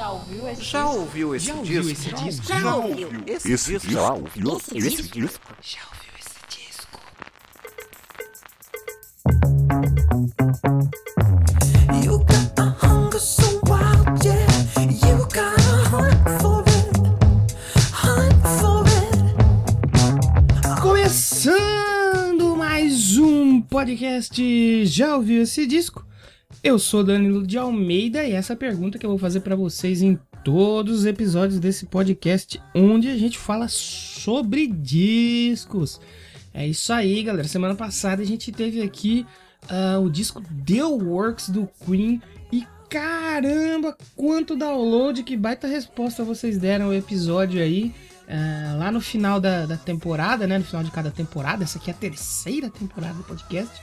Já ouviu esse Já disco? ouviu esse Já disco? ouviu esse disco? Já ouviu esse Esse disco? já ouviu Esse esse disco? disco? Já ouviu esse disco? You got a hunger so wild, yeah. You got a hunt for it, hunt for it. Começando mais um podcast Já ouviu esse disco? Eu sou Danilo de Almeida e essa é pergunta que eu vou fazer pra vocês em todos os episódios desse podcast onde a gente fala sobre discos. É isso aí, galera. Semana passada a gente teve aqui ah, o disco The Works do Queen e caramba, quanto download, que baita resposta vocês deram ao episódio aí. ah, lá no final da, da temporada, né? No final de cada temporada, essa aqui é a terceira temporada do podcast.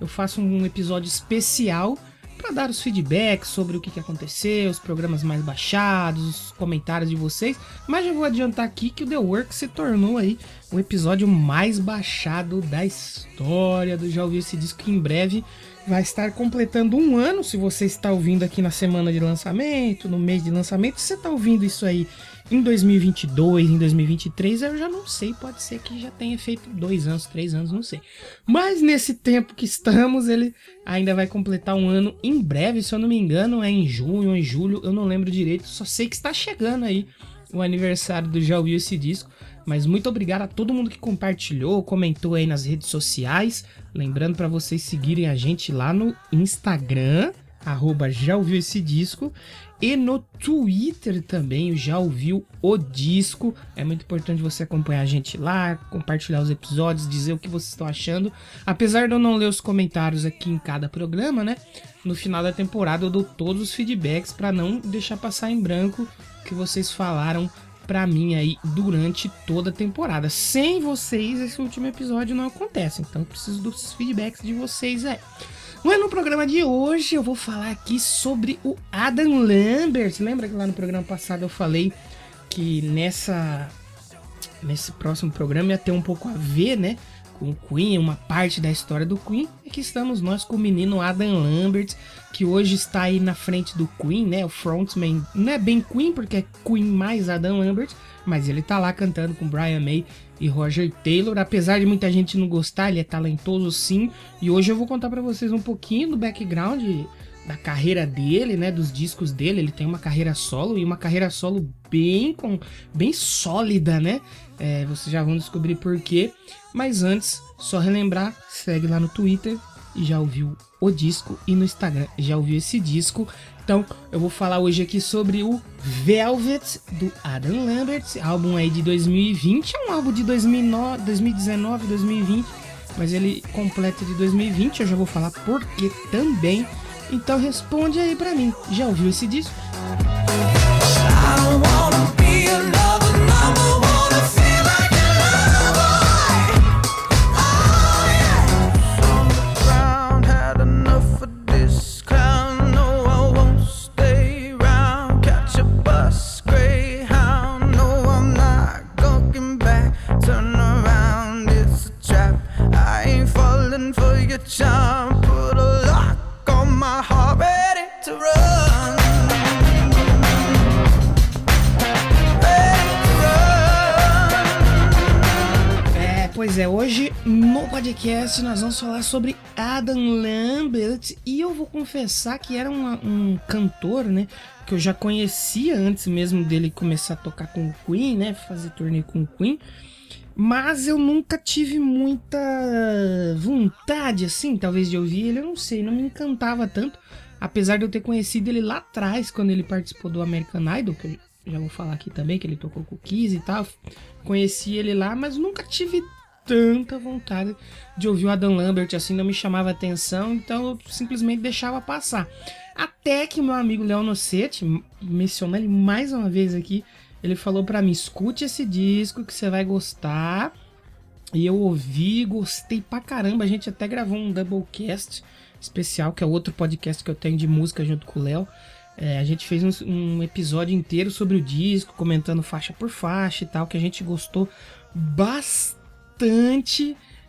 Eu faço um episódio especial para dar os feedbacks sobre o que, aconteceu, os programas mais baixados, os comentários de vocês. Mas já vou adiantar aqui que o The Work se tornou aí o episódio mais baixado da história do Já Ouviu Esse Disco, que em breve vai estar completando um ano. Se você está ouvindo aqui na semana de lançamento, no mês de lançamento, se você está ouvindo isso aí em 2022, em 2023, eu já não sei, pode ser que já tenha feito dois anos, três anos, não sei. Mas nesse tempo que estamos, ele ainda vai completar um ano em breve, se eu não me engano, é em junho em julho, eu não lembro direito, só sei que está chegando aí o aniversário do Já Ouviu Esse Disco. Mas muito obrigado a todo mundo que compartilhou, comentou aí nas redes sociais. Lembrando para vocês seguirem a gente lá no Instagram, arroba Já Ouviu Esse Disco. E no Twitter também, Já Ouviu o Disco. É muito importante você acompanhar a gente lá, compartilhar os episódios, dizer o que vocês estão achando. Apesar de eu não ler os comentários aqui em cada programa, né? No final da temporada eu dou todos os feedbacks para não deixar passar em branco o que vocês falaram pra mim aí durante toda a temporada. Sem vocês, esse último episódio não acontece. Então preciso dos feedbacks de vocês aí. Mas no programa de hoje eu vou falar aqui sobre o Adam Lambert. Lembra que lá no programa passado eu falei que nessa nesse próximo programa ia ter um pouco a ver, né, com o Queen, uma parte da história do Queen. E que estamos nós com o menino Adam Lambert, que hoje está aí na frente do Queen, né, o frontman. Não é bem Queen porque é Queen mais Adam Lambert, mas ele tá lá cantando com Brian May e Roger Taylor. Apesar de muita gente não gostar, ele é talentoso sim. E hoje eu vou contar pra vocês um pouquinho do background da carreira dele, né, dos discos dele. Ele tem uma carreira solo e uma carreira solo bem com bem sólida, né? É, vocês já vão descobrir por quê. Mas antes, só relembrar, segue lá no Twitter já ouviu o disco e no Instagram já ouviu esse disco. Então, eu vou falar hoje aqui sobre o Velvet do Adam Lambert, álbum aí de 2020, é um álbum de 2009, 2019, 2020, mas ele completa de 2020, eu já vou falar por que também. Então responde aí pra mim, já ouviu esse disco? Podcast nós vamos falar sobre Adam Lambert. E eu vou confessar que era um cantor, né, que eu já conhecia antes mesmo dele começar a tocar com o Queen, né, fazer turnê com o Queen, mas eu nunca tive muita vontade, assim, talvez de ouvir ele, eu não sei, não me encantava tanto, apesar de eu ter conhecido ele lá atrás, quando ele participou do American Idol, que eu já vou falar aqui também, que ele tocou com o Kiss e tal, conheci ele lá, mas nunca tive tanta vontade de ouvir o Adam Lambert, assim, não me chamava atenção, então eu simplesmente deixava passar. Até que meu amigo Léo Nocete, mencionando ele mais uma vez aqui, ele falou pra mim, escute esse disco que você vai gostar. E eu ouvi, gostei pra caramba, a gente até gravou um Doublecast especial, que é outro podcast que eu tenho de música junto com o Léo. É, a gente fez um, um episódio inteiro sobre o disco, comentando faixa por faixa e tal, que a gente gostou bastante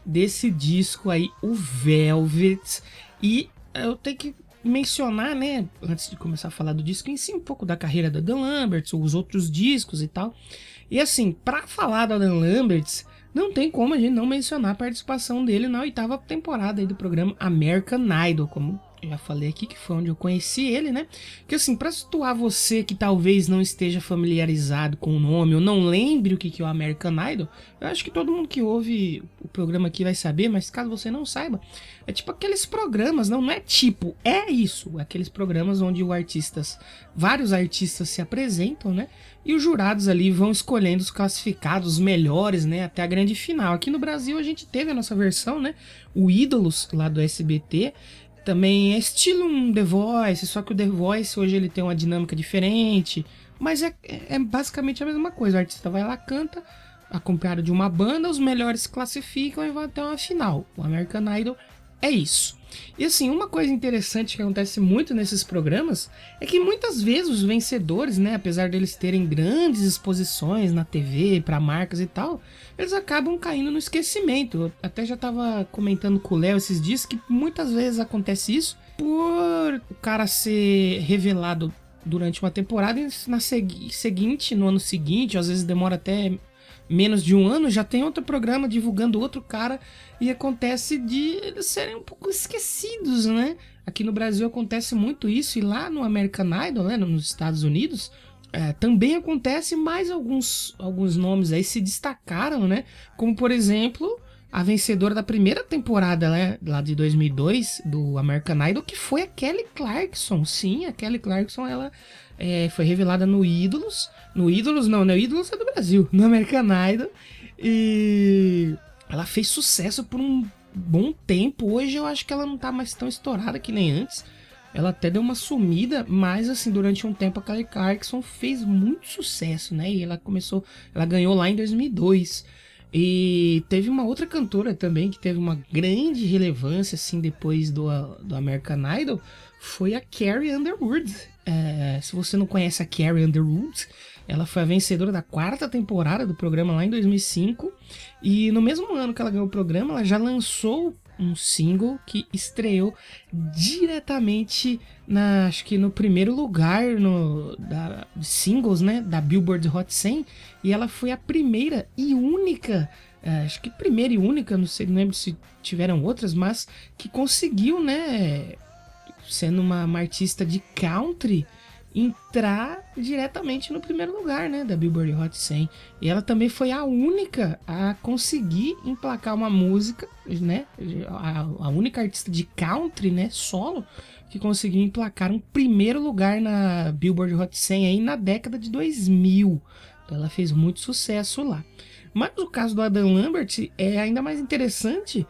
desse disco aí, o Velvet. E eu tenho que mencionar, né, antes de começar a falar do disco em si, um pouco da carreira da Dan Lamberts, os outros discos e tal. E assim, pra falar da Dan Lamberts, não tem como a gente não mencionar a participação dele na oitava temporada aí do programa American Idol, como já falei aqui, que foi onde eu conheci ele, né? Que assim, pra situar você que talvez não esteja familiarizado com o nome ou não lembre o que que é o American Idol, eu acho que todo mundo que ouve o programa aqui vai saber, mas caso você não saiba, é tipo aqueles programas, não, não é tipo, é isso, aqueles programas onde o artistas, vários artistas se apresentam, né? E os jurados ali vão escolhendo os classificados, os melhores, né? Até a grande final. Aqui no Brasil a gente teve a nossa versão, né? O Ídolos, lá do SBT. Também é estilo um The Voice, só que o The Voice hoje ele tem uma dinâmica diferente. Mas é, é basicamente a mesma coisa. O artista vai lá, canta, acompanhado de uma banda, os melhores classificam e vão até uma final. O American Idol é isso. E assim, uma coisa interessante que acontece muito nesses programas é que muitas vezes os vencedores, né, apesar deles terem grandes exposições na TV para marcas e tal, eles acabam caindo no esquecimento. Eu até já tava comentando com o Léo esses dias que muitas vezes acontece isso por o cara ser revelado durante uma temporada e na segui- seguinte, no ano seguinte, às vezes demora até menos de um ano, já tem outro programa divulgando outro cara e acontece de eles serem um pouco esquecidos, né? Aqui no Brasil acontece muito isso e lá no American Idol, né, nos Estados Unidos, é, também acontece, mas alguns, alguns nomes aí se destacaram, né? Como por exemplo a vencedora da primeira temporada né, lá de 2002 do American Idol, que foi a Kelly Clarkson. Sim, a Kelly Clarkson ela é, foi revelada no Ídolos. No Ídolos, não, no Ídolos é do Brasil, no American Idol. E ela fez sucesso por um bom tempo. Hoje eu acho que ela não tá mais tão estourada que nem antes. Ela até deu uma sumida, mas assim, durante um tempo a Kelly Clarkson fez muito sucesso, né? E ela começou, ela ganhou lá em 2002. E teve uma outra cantora também que teve uma grande relevância, assim, depois do, do American Idol, foi a Carrie Underwood. É, se você não conhece a Carrie Underwood, ela foi a vencedora da quarta temporada do programa lá em 2005. E no mesmo ano que ela ganhou o programa, ela já lançou um single que estreou diretamente na acho que no primeiro lugar no da singles né da Billboard Hot 100 e ela foi a primeira e única é, acho que primeira e única não sei não lembro se tiveram outras mas que conseguiu né sendo uma, uma artista de country entrar diretamente no primeiro lugar, né, da Billboard Hot 100. E ela também foi a única a conseguir emplacar uma música, né, a, a única artista de country, né, solo, que conseguiu emplacar um primeiro lugar na Billboard Hot 100 aí na década de 2000. Então ela fez muito sucesso lá. Mas o caso do Adam Lambert é ainda mais interessante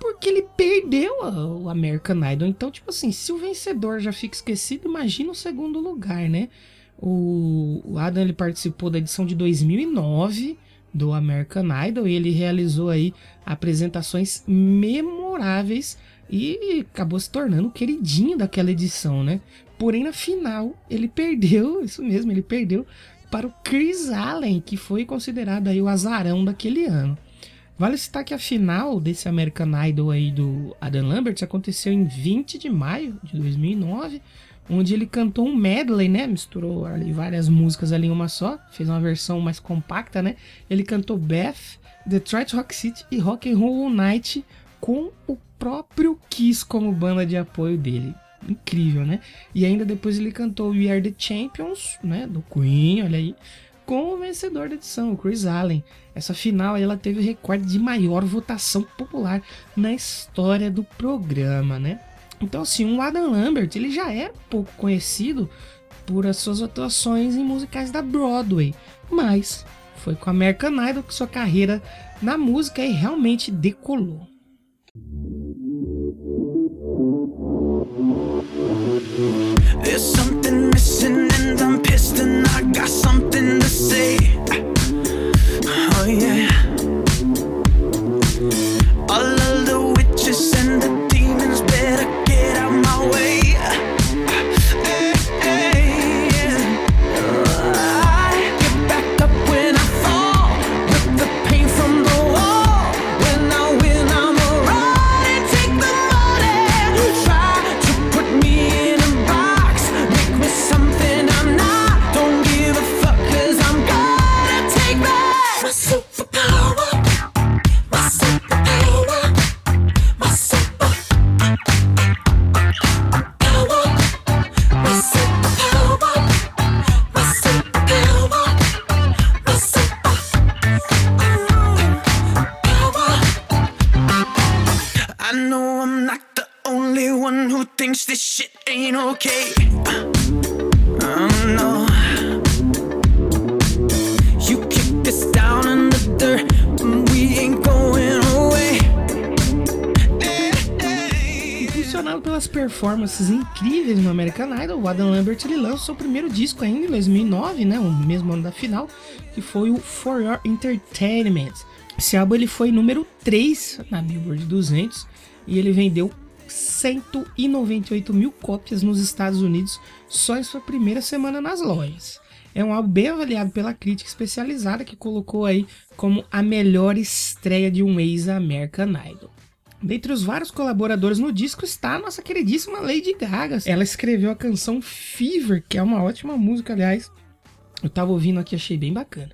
porque ele perdeu a- o American Idol. Então, tipo assim, se o vencedor já fica esquecido, imagina o segundo lugar, né? O, o Adam ele participou da edição de 2009 do American Idol e ele realizou aí apresentações memoráveis e acabou se tornando o queridinho daquela edição, né? Porém, na final, ele perdeu, isso mesmo, ele perdeu para o Chris Allen, que foi considerado aí o azarão daquele ano. Vale citar que a final desse American Idol aí do Adam Lambert aconteceu em 20 de maio de 2009, onde ele cantou um medley, né? Misturou ali várias músicas ali em uma só, fez uma versão mais compacta, né? Ele cantou Beth, Detroit Rock City e Rock and Roll All Night com o próprio Kiss como banda de apoio dele. Incrível, né? E ainda depois ele cantou We Are The Champions, né? Do Queen, olha aí com o vencedor da edição, o Chris Allen. Essa final ela teve o recorde de maior votação popular na história do programa, né? Então, assim, o Adam Lambert, ele já é pouco conhecido por as suas atuações em musicais da Broadway, mas foi com a American Idol que sua carreira na música aí realmente decolou. There's something missing and I'm pissed and I got something to say. Oh yeah. Performances incríveis no American Idol, o Adam Lambert ele lança seu primeiro disco ainda em 2009, né, o mesmo ano da final, que foi o For Your Entertainment. Esse álbum ele foi número 3 na Billboard 200 e ele vendeu 198 mil cópias nos Estados Unidos só em sua primeira semana nas lojas. É um álbum bem avaliado pela crítica especializada que colocou aí como a melhor estreia de um ex-American Idol. Dentre os vários colaboradores no disco está a nossa queridíssima Lady Gaga. Ela escreveu a canção Fever, que é uma ótima música, aliás. Eu tava ouvindo aqui, achei bem bacana.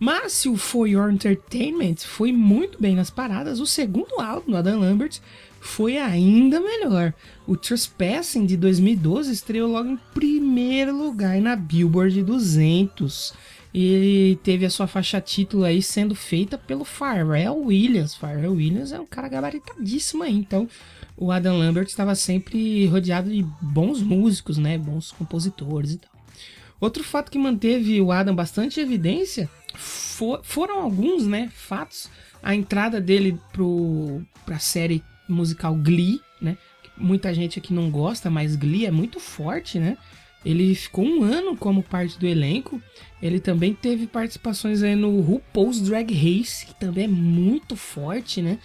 Mas se o For Your Entertainment foi muito bem nas paradas, o segundo álbum do Adam Lambert foi ainda melhor. O Trespassing de 2012 estreou logo em primeiro lugar na Billboard 200. E teve a sua faixa título aí sendo feita pelo Pharrell Williams. Pharrell Williams é um cara gabaritadíssimo aí, então o Adam Lambert estava sempre rodeado de bons músicos, né, bons compositores e tal. Outro fato que manteve o Adam bastante evidência fo- foram alguns, né, fatos. A entrada dele pro pra série musical Glee, né? Muita gente aqui não gosta, mas Glee é muito forte, né? Ele ficou um ano como parte do elenco. Ele também teve participações aí no RuPaul's Drag Race, que também é muito forte, né?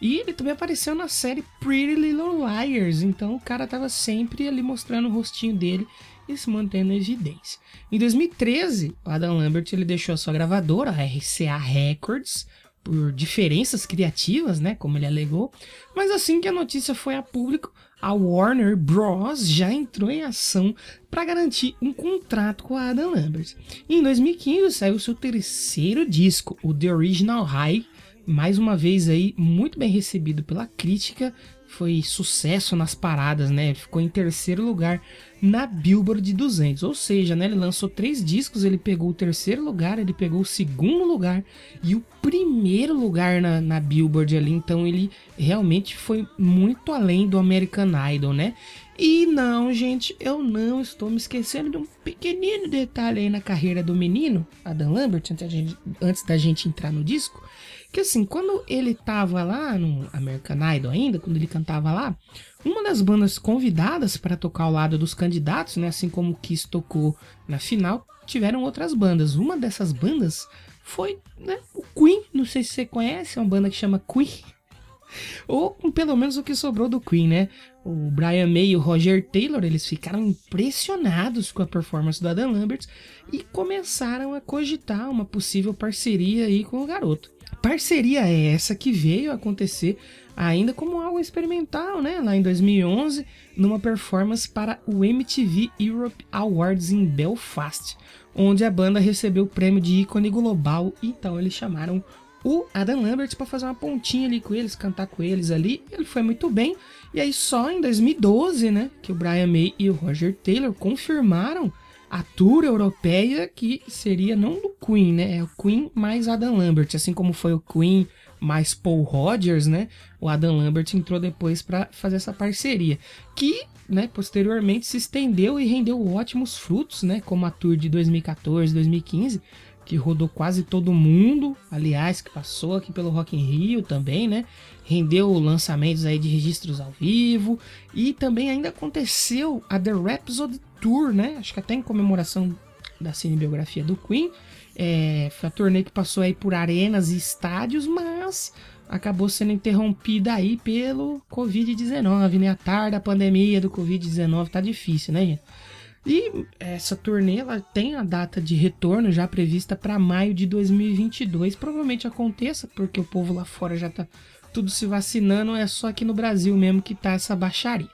E ele também apareceu na série Pretty Little Liars, então o cara tava sempre ali mostrando o rostinho dele e se mantendo em evidência. Em 2013, o Adam Lambert ele deixou a sua gravadora, a RCA Records, por diferenças criativas, né, como ele alegou. Mas assim que a notícia foi a público, a Warner Bros já entrou em ação para garantir um contrato com a Adam Lambert. E em 2015 saiu seu terceiro disco, o The Original High, mais uma vez aí muito bem recebido pela crítica, foi sucesso nas paradas, né? Ficou em terceiro lugar na Billboard 200, ou seja, né? Ele lançou três discos, ele pegou o terceiro lugar, ele pegou o segundo lugar e o primeiro lugar na, na Billboard ali, então ele realmente foi muito além do American Idol, né? E não, gente, eu não estou me esquecendo de um pequenino detalhe aí na carreira do menino, Adam Lambert, antes da gente, antes da gente entrar no disco. Que assim, quando ele tava lá no American Idol ainda, quando ele cantava lá, uma das bandas convidadas para tocar ao lado dos candidatos, né, assim como o Kiss tocou na final, tiveram outras bandas. Uma dessas bandas foi né, o Queen, não sei se você conhece, é uma banda que chama Queen. Ou pelo menos o que sobrou do Queen, né? O Brian May e o Roger Taylor, eles ficaram impressionados com a performance do Adam Lambert e começaram a cogitar uma possível parceria aí com o garoto. Parceria é essa que veio acontecer ainda como algo experimental, né? Lá em 2011, numa performance para o MTV Europe Awards em Belfast, onde a banda recebeu o prêmio de ícone global. Então eles chamaram o Adam Lambert para fazer uma pontinha ali com eles, cantar com eles ali. Ele foi muito bem. E aí só em 2012, né, que o Brian May e o Roger Taylor confirmaram a tour europeia que seria não do Queen, né, é o Queen mais Adam Lambert, assim como foi o Queen mais Paul Rogers, né? O Adam Lambert entrou depois para fazer essa parceria, que, né, posteriormente se estendeu e rendeu ótimos frutos, né, como a tour de 2014, 2015, que rodou quase todo mundo, aliás, que passou aqui pelo Rock in Rio também, né? Rendeu lançamentos aí de registros ao vivo e também ainda aconteceu a The Rhapsody Tour, né? Acho que até em comemoração da cinebiografia do Queen. É, foi a turnê que passou aí por arenas e estádios, mas acabou sendo interrompida aí pelo Covid-19, né? A tarde da pandemia do Covid-19 tá difícil, né, gente? E essa turnê ela tem a data de retorno já prevista para maio de 2022. Provavelmente aconteça, porque o povo lá fora já tá tudo se vacinando, é só aqui no Brasil mesmo que tá essa baixaria.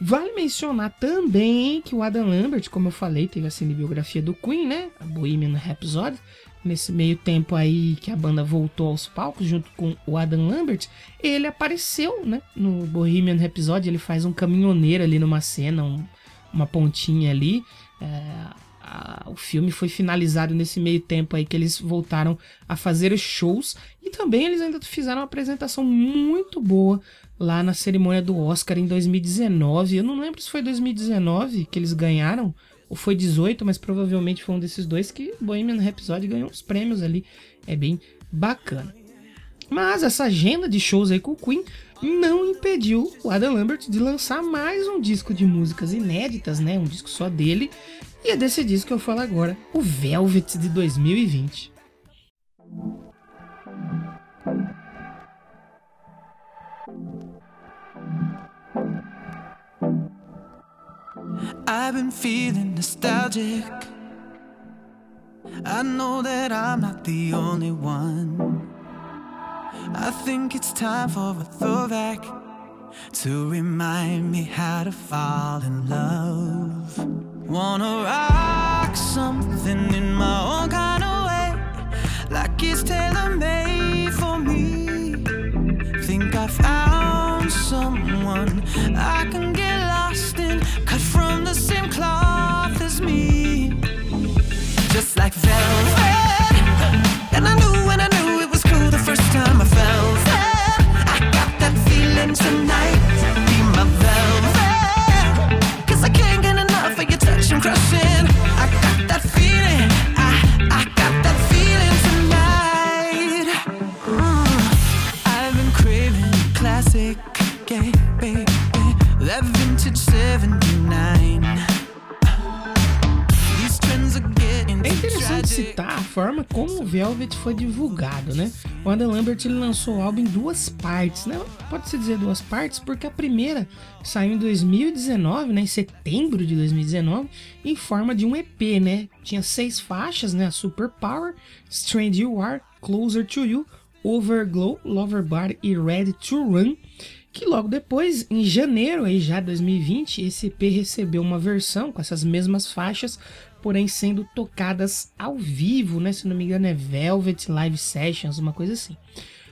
Vale mencionar também que o Adam Lambert, como eu falei, teve a cinebiografia do Queen, né? A Bohemian Rhapsody. Nesse meio tempo aí que a banda voltou aos palcos junto com o Adam Lambert, ele apareceu, né? No Bohemian Rhapsody, ele faz um caminhoneiro ali numa cena, um, uma pontinha ali. É, a- o filme foi finalizado nesse meio tempo aí que eles voltaram a fazer shows e também eles ainda fizeram uma apresentação muito boa lá na cerimônia do Oscar em 2019. Eu não lembro se foi 2019 que eles ganharam ou foi 18, mas provavelmente foi um desses dois que Bohemian Rhapsody ganhou uns prêmios ali. É bem bacana. Mas essa agenda de shows aí com o Queen não impediu o Adam Lambert de lançar mais um disco de músicas inéditas, né? Um disco só dele. E é desse disco que eu falo agora, o Velvet de 2020. I've been feeling nostalgic. I know that I'm not the only one. I think it's time for a throwback to remind me how to fall in love. Wanna rock something in my own kind of way, like it's tailor made for me. Think I found someone I can get lost in, cut from the same cloth as me. Just like velvet. And I knew when I knew the first time I felt. I got that feeling tonight. Be my velvet. Cause I can't get Velvet foi divulgado, né? O Adam Lambert ele lançou o álbum em duas partes, né? Pode-se dizer duas partes, porque a primeira saiu em 2019, né? Em setembro de 2019, em forma de um EP, né? Tinha seis faixas, né? Super Power, Strange You Are, Closer to You, Overglow, Lover Bar e Ready to Run. Que logo depois, em janeiro aí já de 2020, esse EP recebeu uma versão com essas mesmas faixas, porém sendo tocadas ao vivo, né? Se não me engano é Velvet Live Sessions, uma coisa assim.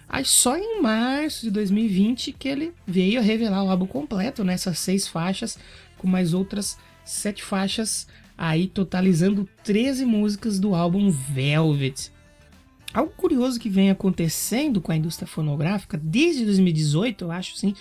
Aí só em março de 2020 que ele veio revelar o álbum completo, nessas seis faixas, com mais outras sete faixas, aí totalizando 13 músicas do álbum Velvet. Algo curioso que vem acontecendo com a indústria fonográfica desde 2018, eu acho sim,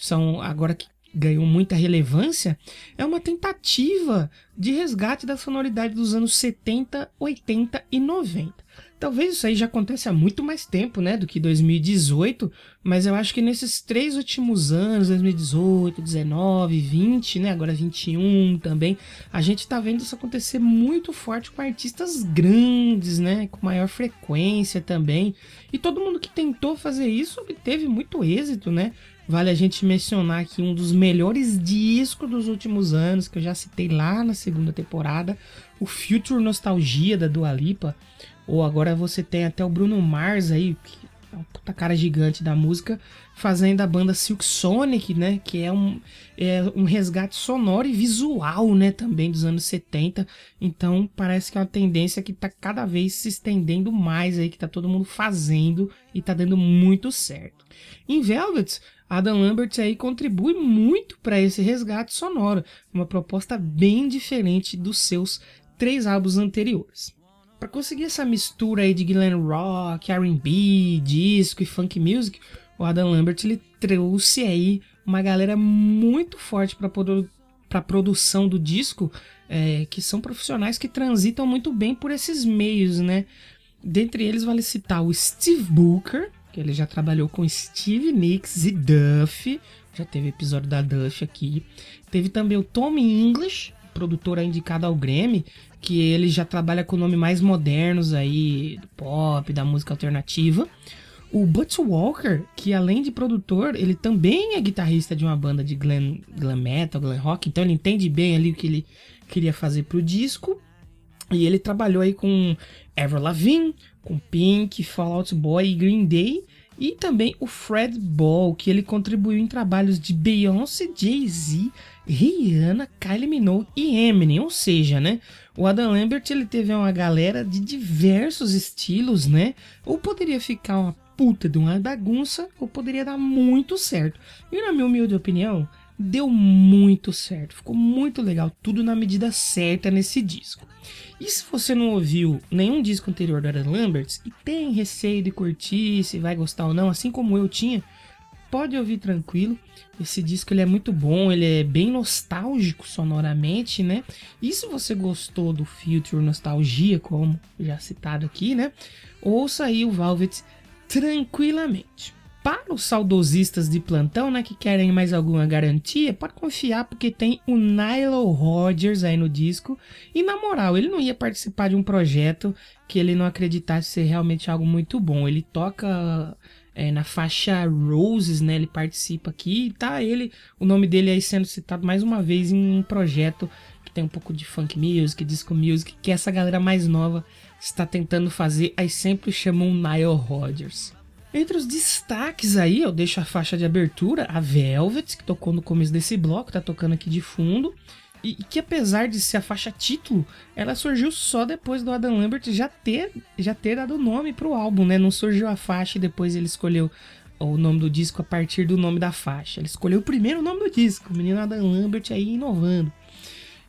são agora que ganhou muita relevância, é uma tentativa de resgate da sonoridade dos anos 70, 80 e 90. Talvez isso aí já aconteça há muito mais tempo, né, do que 2018, mas eu acho que nesses três últimos anos, 2018, 19, 20, né, agora 21 também, a gente tá vendo isso acontecer muito forte com artistas grandes, né, com maior frequência também. E todo mundo que tentou fazer isso obteve muito êxito, né? Vale a gente mencionar aqui um dos melhores discos dos últimos anos, que eu já citei lá na segunda temporada, o Future Nostalgia da Dua Lipa. Ou agora você tem até o Bruno Mars aí, que é uma puta cara gigante da música, fazendo a banda Silk Sonic, né? Que é um, é um resgate sonoro e visual, né? Também dos anos 70. Então parece que é uma tendência que tá cada vez se estendendo mais aí, que tá todo mundo fazendo e tá dando muito certo. Em Velvet, Adam Lambert aí contribui muito para esse resgate sonoro, uma proposta bem diferente dos seus três álbuns anteriores. Para conseguir essa mistura aí de glam rock, R&B, disco e funk music, o Adam Lambert ele trouxe aí uma galera muito forte para para produção do disco, é, que são profissionais que transitam muito bem por esses meios, né? Dentre eles vale citar o Steve Booker, que ele já trabalhou com Steve Nicks e Duff, já teve episódio da Duff aqui. Teve também o Tommy English, produtor indicado ao Grammy, que ele já trabalha com nomes mais modernos aí, do pop, da música alternativa. O Butch Walker, que além de produtor, ele também é guitarrista de uma banda de glam, glam metal, glam rock, então ele entende bem ali o que ele queria fazer pro disco. E ele trabalhou aí com Avril Lavigne, com Pink, Fall Out Boy e Green Day. E também o Fred Ball, que ele contribuiu em trabalhos de Beyoncé, Jay-Z, Rihanna, Kylie Minogue e Eminem. Ou seja, né? O Adam Lambert ele teve uma galera de diversos estilos, né? Ou poderia ficar uma puta de uma bagunça, ou poderia dar muito certo. E na minha humilde opinião, deu muito certo, ficou muito legal, tudo na medida certa nesse disco. E se você não ouviu nenhum disco anterior do Adam Lambert e tem receio de curtir, se vai gostar ou não, assim como eu tinha, pode ouvir tranquilo. Esse disco ele é muito bom, ele é bem nostálgico sonoramente, né? E se você gostou do Future Nostalgia, como já citado aqui, né? Ouça aí o Velvet tranquilamente. Para os saudosistas de plantão, né, que querem mais alguma garantia, pode confiar porque tem o Nile Rodgers aí no disco. E na moral, ele não ia participar de um projeto que ele não acreditasse ser realmente algo muito bom. Ele toca é, na faixa Roses, né? Ele participa aqui tá ele, o nome dele aí sendo citado mais uma vez em um projeto que tem um pouco de funk music, disco music, que essa galera mais nova está tentando fazer, aí sempre chamam Nile Rodgers. Entre os destaques aí, eu deixo a faixa de abertura, a Velvet, que tocou no começo desse bloco, tá tocando aqui de fundo. E que apesar de ser a faixa título, ela surgiu só depois do Adam Lambert já ter, já ter dado nome pro álbum, né? Não surgiu a faixa e depois ele escolheu o nome do disco a partir do nome da faixa. Ele escolheu primeiro o nome do disco, o menino Adam Lambert aí inovando.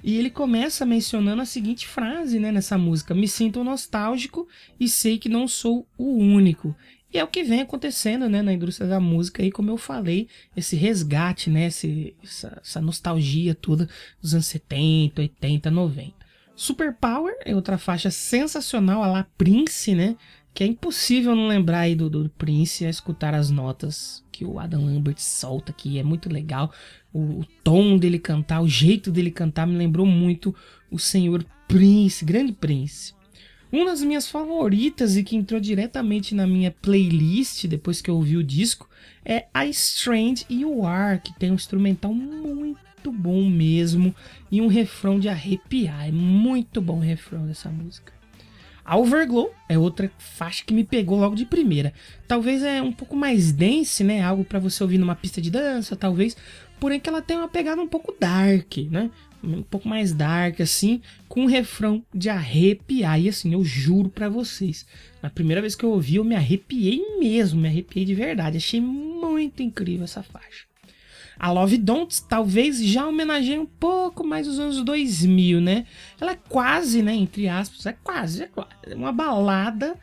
E ele começa mencionando a seguinte frase, né, nessa música: Me sinto nostálgico e sei que não sou o único. E é o que vem acontecendo, né, na indústria da música aí, como eu falei, esse resgate, né, esse, essa, essa nostalgia toda dos anos 70, 80, 90. Super Power é outra faixa sensacional, a lá Prince, né, que é impossível não lembrar aí do, do Prince a escutar as notas que o Adam Lambert solta aqui, é muito legal. O, o tom dele cantar, o jeito dele cantar me lembrou muito o senhor Prince, grande Prince. Uma das minhas favoritas e que entrou diretamente na minha playlist depois que eu ouvi o disco é A Strange You Are, que tem um instrumental muito bom mesmo e um refrão de arrepiar. É muito bom o refrão dessa música. A Overglow é outra faixa que me pegou logo de primeira. Talvez é um pouco mais dense, né? Algo para você ouvir numa pista de dança, talvez. Porém que ela tem uma pegada um pouco dark, né? Um pouco mais dark assim, com um refrão de arrepiar. E assim, eu juro para vocês, na primeira vez que eu ouvi, eu me arrepiei mesmo, me arrepiei de verdade. Achei muito incrível essa faixa. A Love Don't talvez já homenageie um pouco mais os anos 2000, né? Ela é quase, né, entre aspas, é quase, é quase uma balada,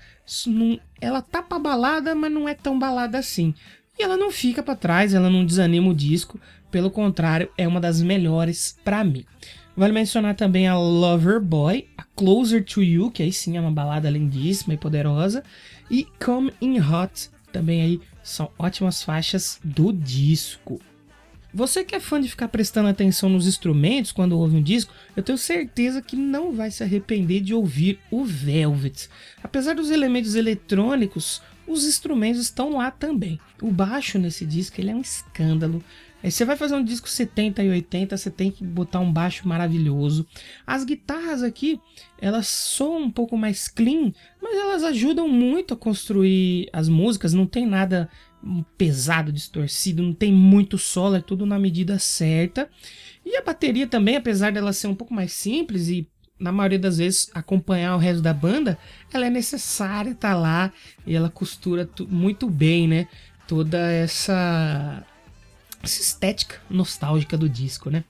ela tá pra balada, mas não é tão balada assim. E ela não fica para trás, ela não desanima o disco, pelo contrário, é uma das melhores para mim. Vale mencionar também a Lover Boy, a Closer to You, que aí sim é uma balada lindíssima e poderosa, e Come In Hot, também aí são ótimas faixas do disco. Você que é fã de ficar prestando atenção nos instrumentos quando ouve um disco, eu tenho certeza que não vai se arrepender de ouvir o Velvet. Apesar dos elementos eletrônicos, os instrumentos estão lá também. O baixo nesse disco ele é um escândalo. Aí você vai fazer um disco 70 e 80, você tem que botar um baixo maravilhoso. As guitarras aqui, elas soam um pouco mais clean, mas elas ajudam muito a construir as músicas. Não tem nada pesado, distorcido, não tem muito solo, é tudo na medida certa. E a bateria também, apesar dela ser um pouco mais simples e na maioria das vezes acompanhar o resto da banda, ela é necessária tá lá e ela costura muito bem, né? Toda essa, essa estética nostálgica do disco, né?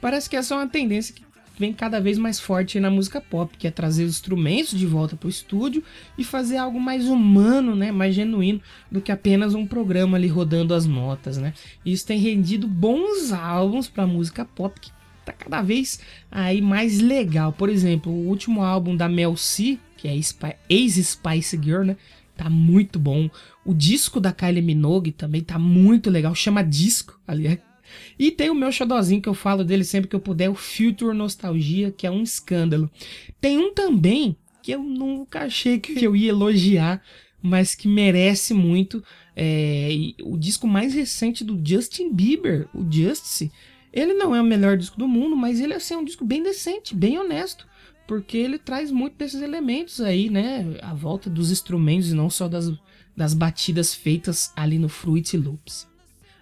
Parece que essa é uma tendência que vem cada vez mais forte na música pop, que é trazer os instrumentos de volta para o estúdio e fazer algo mais humano, né, mais genuíno do que apenas um programa ali rodando as notas, né? Isso tem rendido bons álbuns para música pop que tá cada vez aí mais legal. Por exemplo, o último álbum da Mel C, que é ex-Spice Girl, né? Tá muito bom. O disco da Kylie Minogue também tá muito legal. Chama Disco, aliás. E tem o meu xodózinho que eu falo dele sempre que eu puder, o Future Nostalgia, que é um escândalo. Tem um também que eu nunca achei que eu ia elogiar, mas que merece muito. É, o disco mais recente do Justin Bieber, o Justice, ele não é o melhor disco do mundo, mas ele assim, é um disco bem decente, bem honesto. Porque ele traz muito desses elementos aí, né? A volta dos instrumentos e não só das, das batidas feitas ali no Fruit Loops.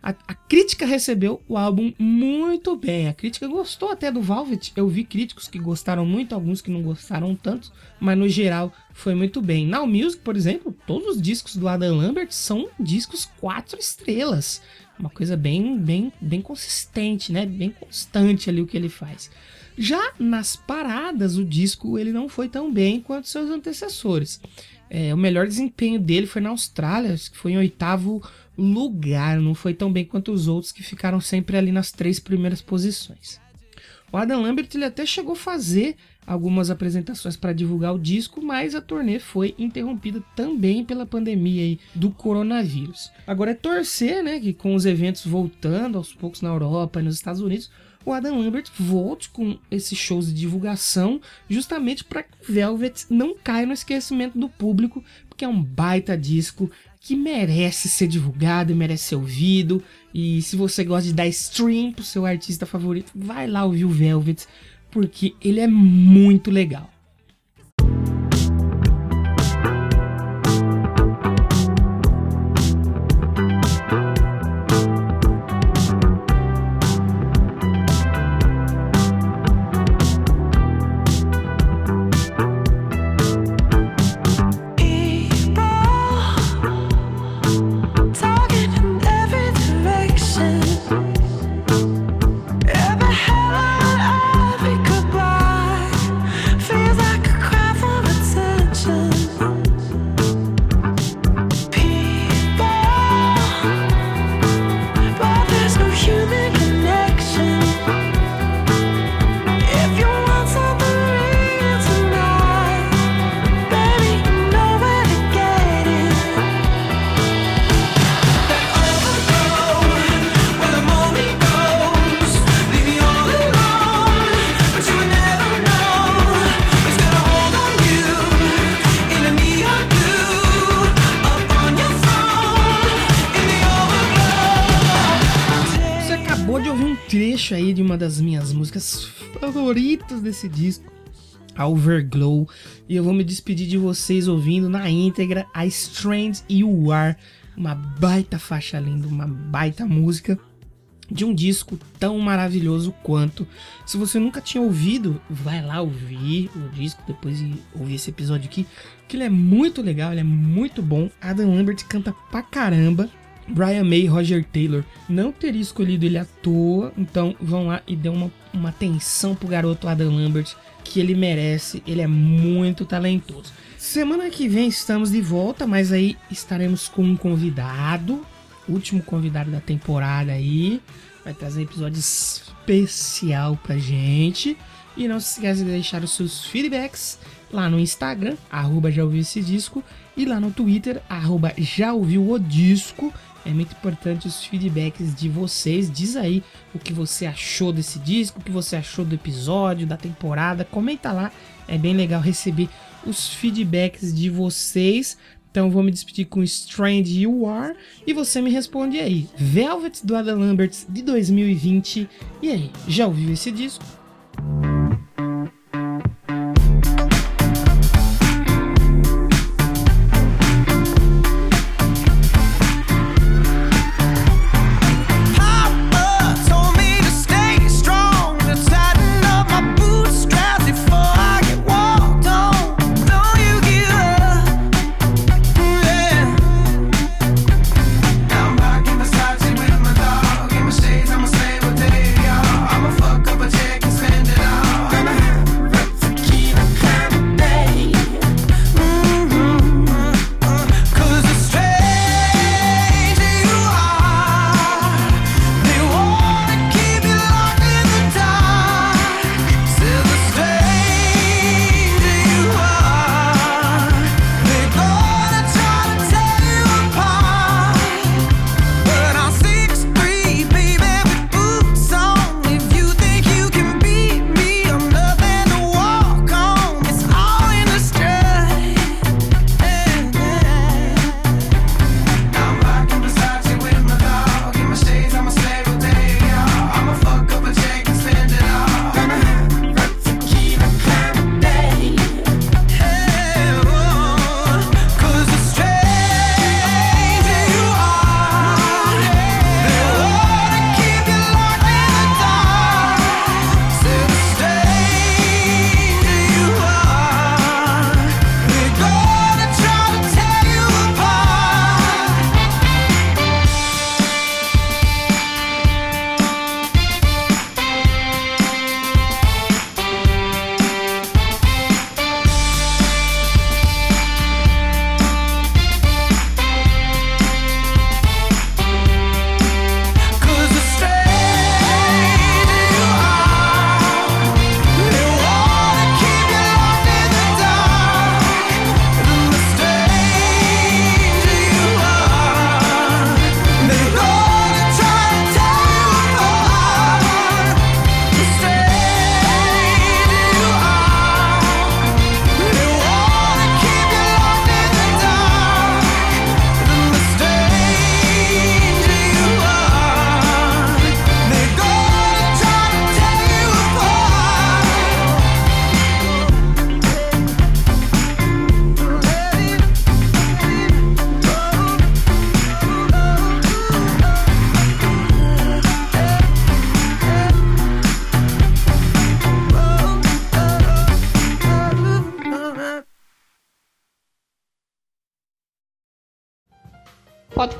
A, a, crítica recebeu o álbum muito bem. A crítica gostou até do Velvet. Eu vi críticos que gostaram muito, alguns que não gostaram tanto, mas no geral foi muito bem. Now Music, por exemplo, todos os discos do Adam Lambert são discos quatro estrelas. Uma coisa bem, bem, bem consistente, né? Bem constante ali o que ele faz. Já nas paradas, o disco ele não foi tão bem quanto seus antecessores. É, o melhor desempenho dele foi na Austrália, que foi em oitavo lugar. Não foi tão bem quanto os outros que ficaram sempre ali nas três primeiras posições. O Adam Lambert ele até chegou a fazer algumas apresentações para divulgar o disco, mas a turnê foi interrompida também pela pandemia do coronavírus. Agora é torcer, né, que com os eventos voltando aos poucos na Europa e nos Estados Unidos, o Adam Lambert volte com esses shows de divulgação, justamente para que Velvet não caia no esquecimento do público, porque é um baita disco que merece ser divulgado, merece ser ouvido. E se você gosta de dar stream pro seu artista favorito, vai lá ouvir o Velvet, porque ele é muito legal. A Overglow, e eu vou me despedir de vocês ouvindo na íntegra a Strange You Are, uma baita faixa linda, uma baita música de um disco tão maravilhoso quanto. Se você nunca tinha ouvido, vai lá ouvir o disco depois de ouvir esse episódio aqui, que ele é muito legal, ele é muito bom. Adam Lambert canta pra caramba. Brian May e Roger Taylor não teria escolhido ele à toa, então vão lá e dê uma, uma atenção pro garoto Adam Lambert, que ele merece, ele é muito talentoso. Semana que vem estamos de volta, mas aí estaremos com um convidado, último convidado da temporada aí, vai trazer um episódio especial pra gente. E não se esqueça de deixar os seus feedbacks lá no Instagram, arroba já ouviu esse disco, e lá no Twitter, arroba já ouviu o disco. É muito importante os feedbacks de vocês. Diz aí o que você achou desse disco, o que você achou do episódio, da temporada. Comenta lá, é bem legal receber os feedbacks de vocês. Então vou me despedir com Strange You Are e você me responde aí. Velvet do Adam Lambert de 2020. E aí, já ouviu esse disco?